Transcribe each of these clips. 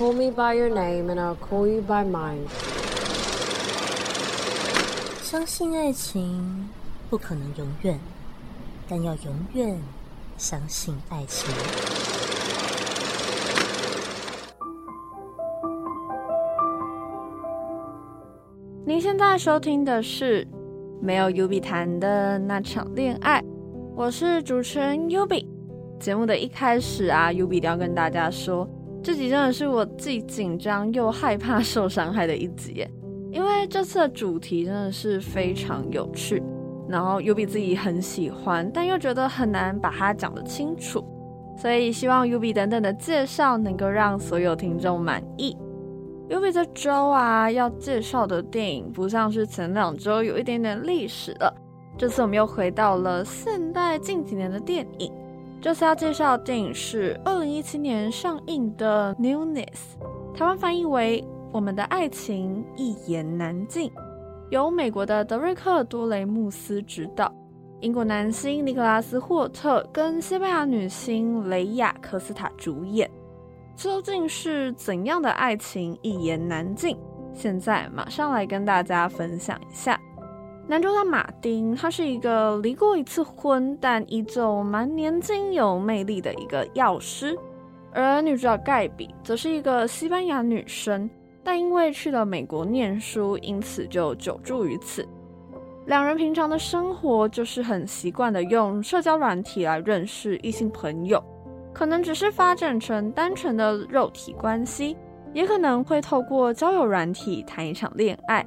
call me by your name and I'll call you by mine。相信爱情不可能永远，但要永远相信爱情。您现在收听的是没有 Yubi 谈的那场恋爱，我是主持人 Yubi。节目的一开始啊定要跟大家说，这集真的是我既紧张又害怕受伤害的一集，因为这次的主题真的是非常有趣，然后 Yubi 自己很喜欢，但又觉得很难把它讲得清楚，所以希望 Yubi 等等的介绍能够让所有听众满意。Yubi 这周啊，要介绍的电影不像是前两周有一点点历史了。这次我们又回到了现代近几年的电影。这次要介绍的电影是二零一七年上映的《Newness》，台湾翻译为《我们的爱情一言难尽》，由美国的德瑞克·多雷穆斯执导，英国男星尼可拉斯·霍特跟西班牙女星雷亚·科斯塔主演。究竟是怎样的爱情一言难尽？现在马上来跟大家分享一下。男主角马丁，他是一个离过一次婚，但依旧蛮年轻有魅力的一个药师；而女主角盖比，则是一个西班牙女生，但因为去了美国念书，因此就久住于此。两人平常的生活就是很习惯的用社交软体来认识异性朋友。可能只是发展成单纯的肉体关系，也可能会透过交友软体谈一场恋爱。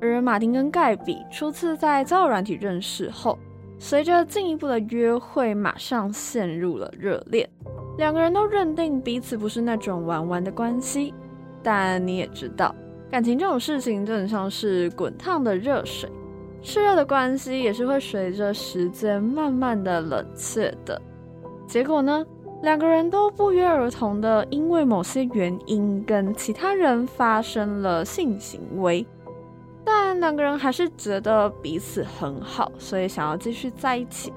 而马丁跟盖比初次在交友软体认识后，随着进一步的约会，马上陷入了热恋。两个人都认定彼此不是那种玩玩的关系，但你也知道，感情这种事情就很像是滚烫的热水，炽热的关系也是会随着时间慢慢的冷却的。结果呢？两个人都不约而同的，因为某些原因跟其他人发生了性行为，但两个人还是觉得彼此很好，所以想要继续在一起，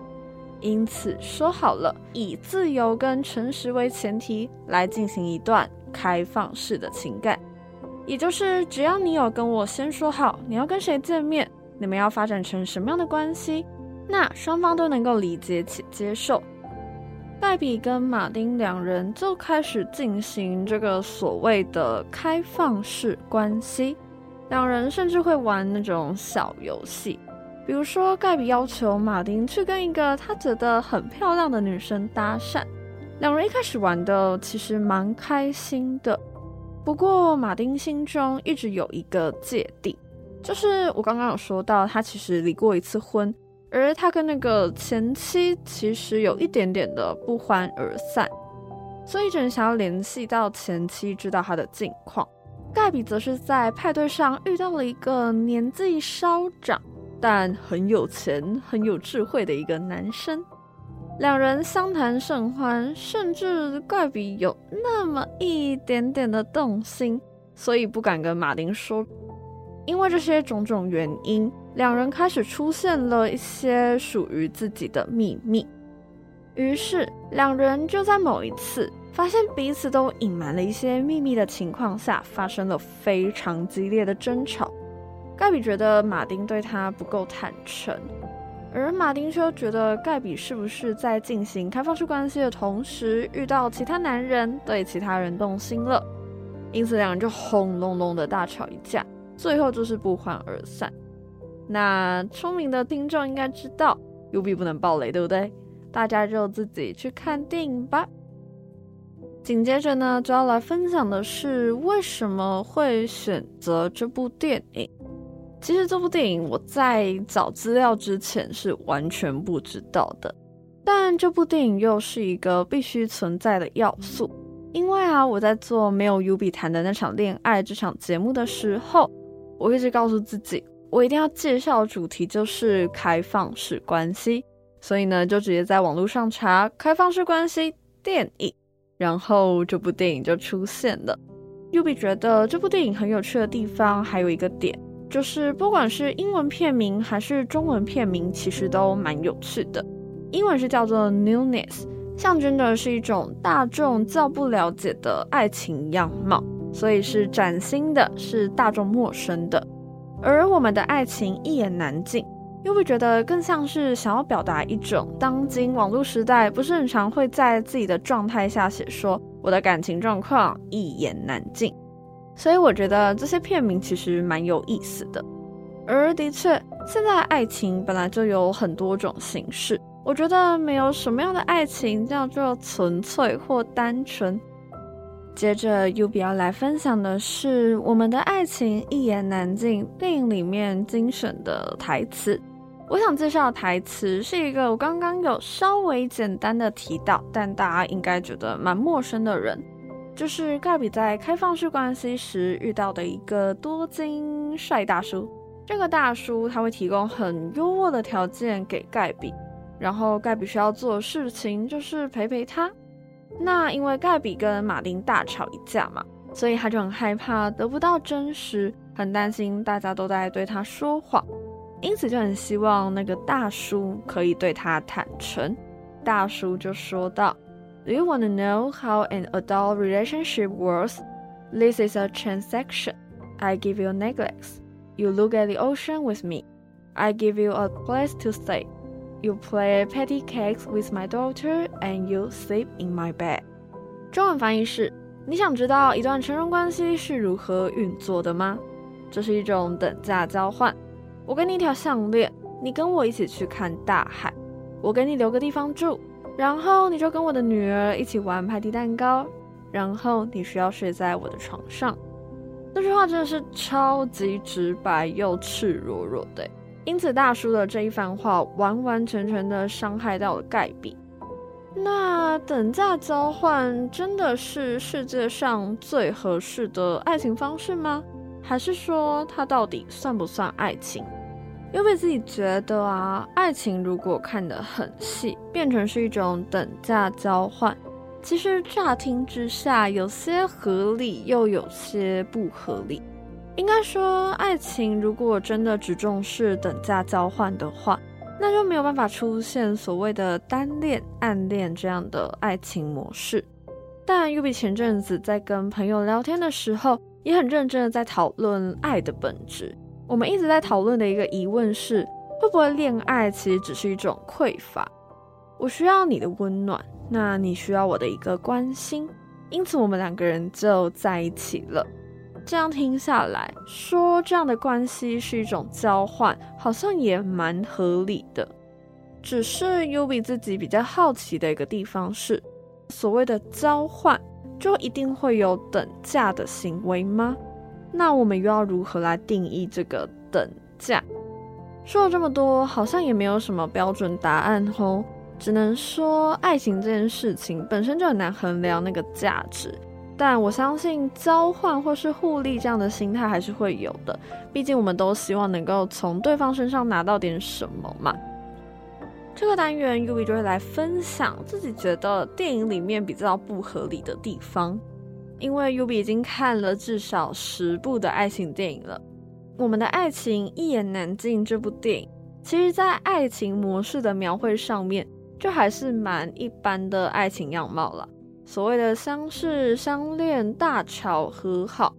因此说好了以自由跟诚实为前提来进行一段开放式的情感，也就是只要你有跟我先说好你要跟谁见面，你们要发展成什么样的关系，那双方都能够理解且接受。黛比跟马丁两人就开始进行这个所谓的开放式关系，两人甚至会玩那种小游戏，比如说盖比要求马丁去跟一个他觉得很漂亮的女生搭讪，两人一开始玩的其实蛮开心的，不过马丁心中一直有一个芥蒂，就是我刚刚有说到他其实离过一次婚。而他跟那个前妻其实有一点点的不欢而散，所以只能想要联系到前妻，知道他的近况。盖比则是在派对上遇到了一个年纪稍长但很有钱、很有智慧的一个男生，两人相谈甚欢，甚至盖比有那么一点点的动心，所以不敢跟马丁说。因为这些种种原因，两人开始出现了一些属于自己的秘密。于是，两人就在某一次发现彼此都隐瞒了一些秘密的情况下，发生了非常激烈的争吵。盖比觉得马丁对他不够坦诚，而马丁却觉得盖比是不是在进行开放式关系的同时，遇到其他男人，对其他人动心了。因此，两人就轰隆隆的大吵一架。最后就是不欢而散。那聪明的听众应该知道，Yubi 不能爆雷，对不对？大家就自己去看电影吧。紧接着呢，就要来分享的是为什么会选择这部电影。其实这部电影我在找资料之前是完全不知道的，但这部电影又是一个必须存在的要素，因为啊，我在做没有 U B 谈的那场恋爱这场节目的时候。我一直告诉自己，我一定要介绍的主题就是开放式关系，所以呢，就直接在网络上查开放式关系电影，然后这部电影就出现了。Yubi 觉得这部电影很有趣的地方还有一个点，就是不管是英文片名还是中文片名，其实都蛮有趣的。英文是叫做 Newness，象征的是一种大众较不了解的爱情样貌，所以是崭新的，是大众陌生的。而我们的爱情一言难尽，又会觉得更像是想要表达一种当今网络时代不是很常会在自己的状态下写说我的感情状况一言难尽。所以我觉得这些片名其实蛮有意思的。而的确，现在爱情本来就有很多种形式。我觉得没有什么样的爱情叫做纯粹或单纯。接着，U B 要来分享的是我们的爱情一言难尽电影里面精选的台词。我想介绍的台词是一个我刚刚有稍微简单的提到，但大家应该觉得蛮陌生的人，就是盖比在开放式关系时遇到的一个多金帅大叔。这个大叔他会提供很优渥的条件给盖比。然后盖比需要做的事情就是陪陪他。那因为盖比跟马丁大吵一架嘛，所以他就很害怕得不到真实，很担心大家都在对他说谎，因此就很希望那个大叔可以对他坦诚。大叔就说道：“Do you want to know how an adult relationship works? This is a transaction. I give you a necklace. You look at the ocean with me. I give you a place to stay.” You play patty cakes with my daughter, and you sleep in my bed. 中文翻译是：你想知道一段成人关系是如何运作的吗？这是一种等价交换。 我给你一条项链，你跟我一起去看大海。我给你留个地方住，然后你就跟我的女儿一起玩派蒂蛋糕。然后你需要睡在我的床上。这句话真的是超级直白又赤裸裸的。因此，大叔的这一番话完完全全的伤害到了盖比。那等价交换真的是世界上最合适的爱情方式吗？还是说它到底算不算爱情？因为自己觉得啊，爱情如果看得很细，变成是一种等价交换，其实乍听之下有些合理，又有些不合理。应该说，爱情如果真的只重视等价交换的话，那就没有办法出现所谓的单恋、暗恋这样的爱情模式。但 Yubi 前阵子在跟朋友聊天的时候，也很认真的在讨论爱的本质。我们一直在讨论的一个疑问是，会不会恋爱其实只是一种匮乏？我需要你的温暖，那你需要我的一个关心，因此我们两个人就在一起了。这样听下来，说这样的关系是一种交换，好像也蛮合理的。只是 Ubi 自己比较好奇的一个地方是，所谓的交换，就一定会有等价的行为吗？那我们又要如何来定义这个等价？说了这么多，好像也没有什么标准答案哦。只能说，爱情这件事情本身就很难衡量那个价值。但我相信交换或是互利这样的心态还是会有的，毕竟我们都希望能够从对方身上拿到点什么嘛。这个单元 ubi 就会来分享自己觉得电影里面比较不合理的地方，因为 Ubi 已经看了至少十部的爱情电影了。我们的爱情一言难尽这部电影，其实在爱情模式的描绘上面，就还是蛮一般的爱情样貌了。所谓的相识、相恋、大吵、和好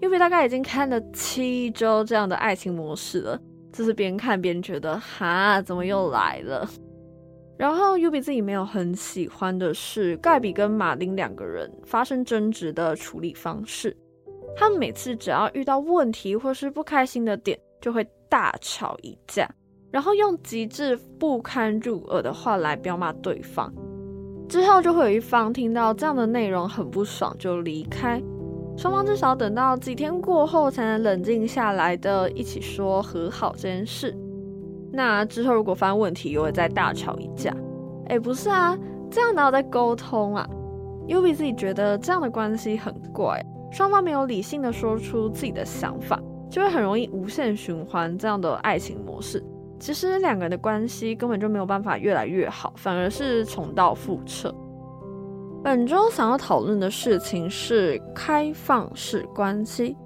，Ubi 大概已经看了七周这样的爱情模式了。就是边看边觉得，哈，怎么又来了？然后 Yubi 自己没有很喜欢的是盖比跟马丁两个人发生争执的处理方式。他们每次只要遇到问题或是不开心的点，就会大吵一架，然后用极致不堪入耳的话来飙骂对方。之后就会有一方听到这样的内容很不爽就离开，双方至少等到几天过后才能冷静下来的一起说和好这件事。那之后如果发生问题又会再大吵一架。哎，不是啊，这样哪有在沟通啊？Yubi 自己觉得这样的关系很怪，双方没有理性的说出自己的想法，就会很容易无限循环这样的爱情模式。其实两个人的关系根本就没有办法越来越好，反而是重蹈覆辙。本周想要讨论的事情是开放式关系，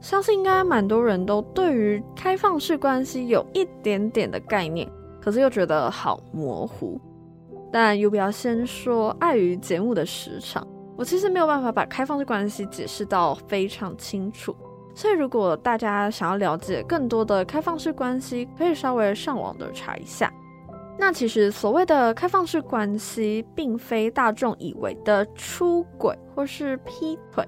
相信应该蛮多人都对于开放式关系有一点点的概念，可是又觉得好模糊。但有必要先说，碍于节目的时长，我其实没有办法把开放式关系解释到非常清楚。所以，如果大家想要了解更多的开放式关系，可以稍微上网的查一下。那其实所谓的开放式关系，并非大众以为的出轨或是劈腿，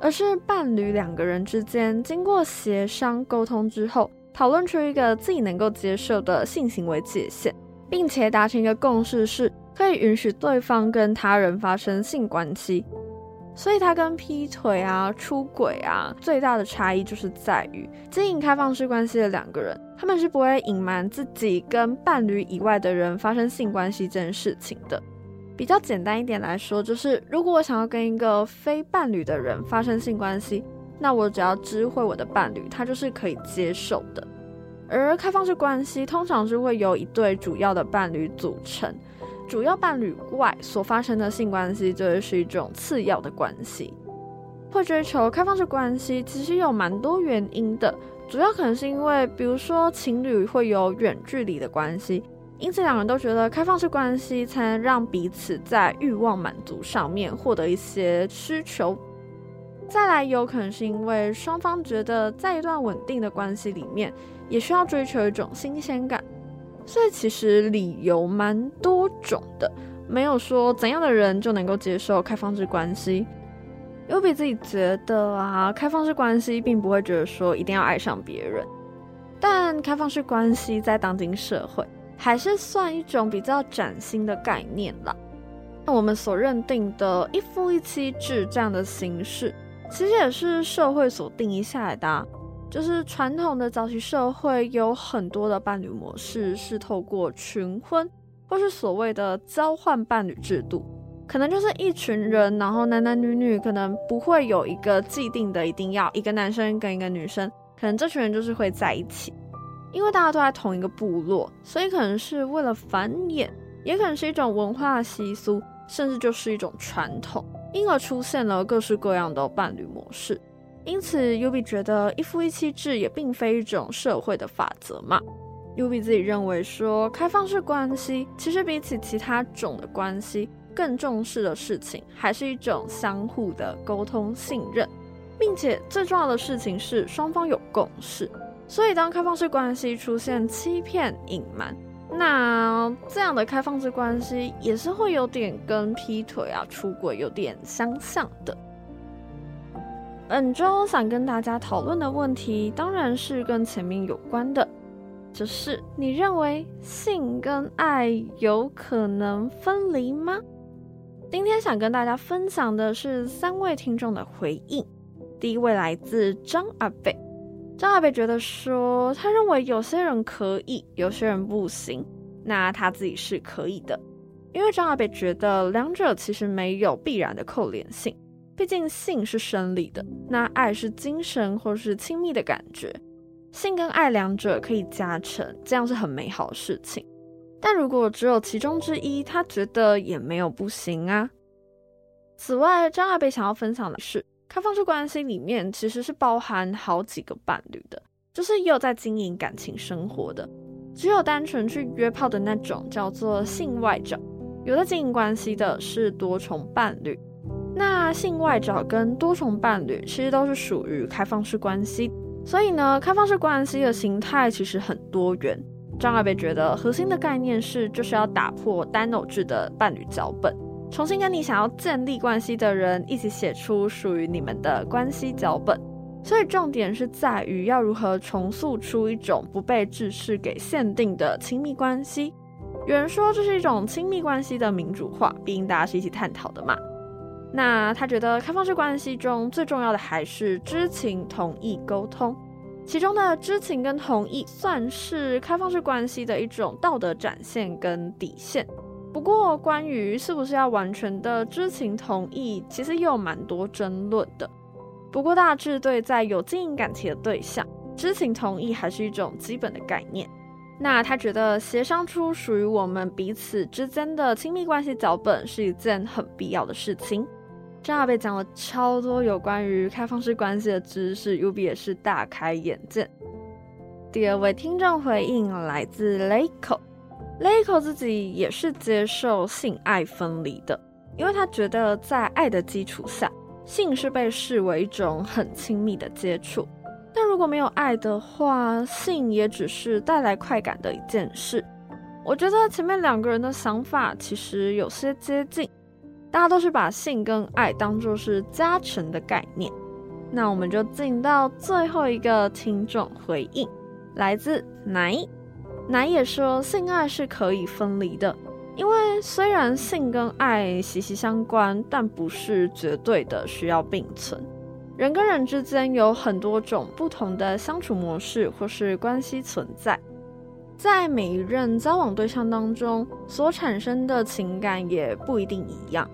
而是伴侣两个人之间经过协商沟通之后，讨论出一个自己能够接受的性行为界限，并且达成一个共识，是可以允许对方跟他人发生性关系。所以，他跟劈腿啊、出轨啊，最大的差异就是在于，经营开放式关系的两个人，他们是不会隐瞒自己跟伴侣以外的人发生性关系这件事情的。比较简单一点来说，就是如果我想要跟一个非伴侣的人发生性关系，那我只要知会我的伴侣，他就是可以接受的。而开放式关系通常是会由一对主要的伴侣组成。主要伴侣外所发生的性关系，就会是一种次要的关系。会追求开放式关系，其实有蛮多原因的。主要可能是因为，比如说情侣会有远距离的关系，因此两人都觉得开放式关系才能让彼此在欲望满足上面获得一些需求。再来，有可能是因为双方觉得在一段稳定的关系里面，也需要追求一种新鲜感。所以其实理由蛮多种的，没有说怎样的人就能够接受开放式关系。优比自己觉得啊，开放式关系并不会觉得说一定要爱上别人，但开放式关系在当今社会还是算一种比较崭新的概念啦。那我们所认定的一夫一妻制这样的形式，其实也是社会所定义下来的啊。就是传统的早期社会有很多的伴侣模式是透过群婚，或是所谓的交换伴侣制度，可能就是一群人，然后男男女女可能不会有一个既定的一定要一个男生跟一个女生，可能这群人就是会在一起，因为大家都在同一个部落，所以可能是为了繁衍，也可能是一种文化习俗，甚至就是一种传统，因而出现了各式各样的伴侣模式。因此，Yubi 觉得一夫一妻制也并非一种社会的法则嘛。Yubi 自己认为说，开放式关系其实比起其他种的关系，更重视的事情还是一种相互的沟通信任，并且最重要的事情是双方有共识。所以，当开放式关系出现欺骗、隐瞒，那这样的开放式关系也是会有点跟劈腿啊、出轨有点相像的。本周想跟大家讨论的问题，当然是跟前面有关的，就是你认为性跟爱有可能分离吗？今天想跟大家分享的是三位听众的回应。第一位来自张阿北，张阿北觉得说，他认为有些人可以，有些人不行，那他自己是可以的，因为张阿北觉得两者其实没有必然的扣连性。毕竟性是生理的，那爱是精神或是亲密的感觉，性跟爱两者可以加成，这样是很美好的事情。但如果只有其中之一，他觉得也没有不行啊。此外，张阿贝想要分享的是，开放式关系里面其实是包含好几个伴侣的，就是也有在经营感情生活的，只有单纯去约炮的那种叫做性外找，有的经营关系的是多重伴侣。那性外找跟多重伴侣其实都是属于开放式关系，所以呢，开放式关系的形态其实很多元。张阿北觉得核心的概念是，就是要打破单偶制的伴侣脚本，重新跟你想要建立关系的人一起写出属于你们的关系脚本。所以重点是在于要如何重塑出一种不被制式给限定的亲密关系。有人说这是一种亲密关系的民主化，毕竟大家是一起探讨的嘛。那他觉得开放式关系中最重要的还是知情、同意、沟通，其中的知情跟同意算是开放式关系的一种道德展现跟底线。不过，关于是不是要完全的知情同意，其实也有蛮多争论的。不过，大致对在有经营感情的对象，知情同意还是一种基本的概念。那他觉得协商出属于我们彼此之间的亲密关系脚本是一件很必要的事情。张阿北讲了超多有关于开放式关系的知识，U B 也是大开眼界。第二位听众回应来自 Lake Leco 自己也是接受性爱分离的，因为他觉得在爱的基础下，性是被视为一种很亲密的接触。但如果没有爱的话，性也只是带来快感的一件事。我觉得前面两个人的想法其实有些接近，大家都是把性跟爱当作是加成的概念。那我们就进到最后一个听众回应，来自奶奶也说，性爱是可以分离的，因为虽然性跟爱息息相关，但不是绝对的需要并存。人跟人之间有很多种不同的相处模式或是关系存在，在每一任交往对象当中所产生的情感也不一定一样，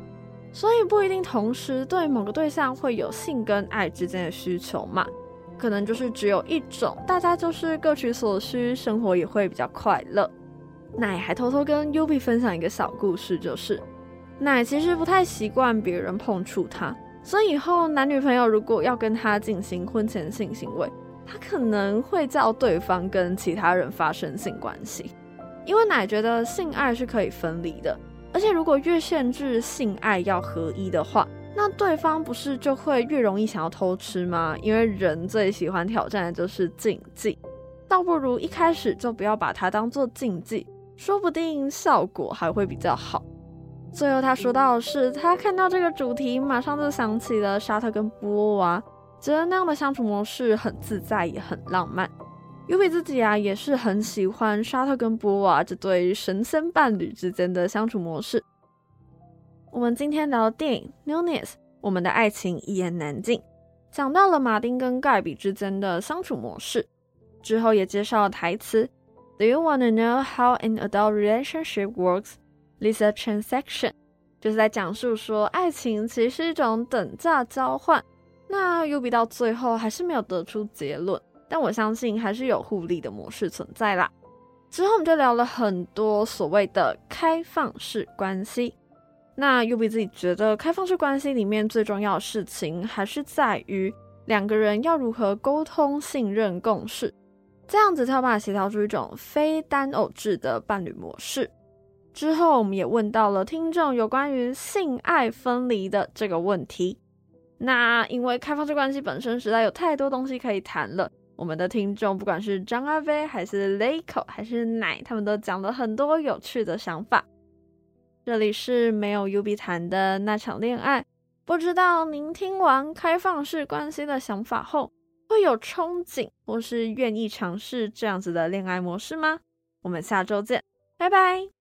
所以不一定同时对某个对象会有性跟爱之间的需求嘛。可能就是只有一种，大家就是各取所需，生活也会比较快乐。奶还偷偷跟 Yubi 分享一个小故事，就是奶其实不太习惯别人碰触他，所以以后男女朋友如果要跟他进行婚前性行为，他可能会叫对方跟其他人发生性关系，因为奶觉得性爱是可以分离的，而且如果越限制性爱要合一的话。那对方不是就会越容易想要偷吃吗？因为人最喜欢挑战的就是禁忌，倒不如一开始就不要把它当做禁忌，说不定效果还会比较好。最后他说到的是，他看到这个主题，马上就想起了沙特跟波娃，觉得那样的相处模式很自在，也很浪漫。Yubi 自己啊，也是很喜欢沙特跟波娃这对神仙伴侣之间的相处模式。我们今天聊的电影《Newness》，我们的爱情一言难尽，讲到了马丁跟盖比之间的相处模式，之后也介绍了台词。Do you want to know how an adult relationship works? This a transaction，就是在讲述说爱情其实是一种等价交换。那 U B 到最后还是没有得出结论，但我相信还是有互利的模式存在啦。之后我们就聊了很多所谓的开放式关系。那 U B 自己觉得，开放式关系里面最重要的事情，还是在于两个人要如何沟通、信任、共识，这样子才有办法协调出一种非单偶制的伴侣模式。之后，我们也问到了听众有关于性爱分离的这个问题。那因为开放式关系本身实在有太多东西可以谈了，我们的听众不管是张阿飞，还是 Leco，还是奶，他们都讲了很多有趣的想法。这里是没有 UB 谈的那场恋爱，不知道您听完开放式关系的想法后，会有憧憬或是愿意尝试这样子的恋爱模式吗？我们下周见，拜拜。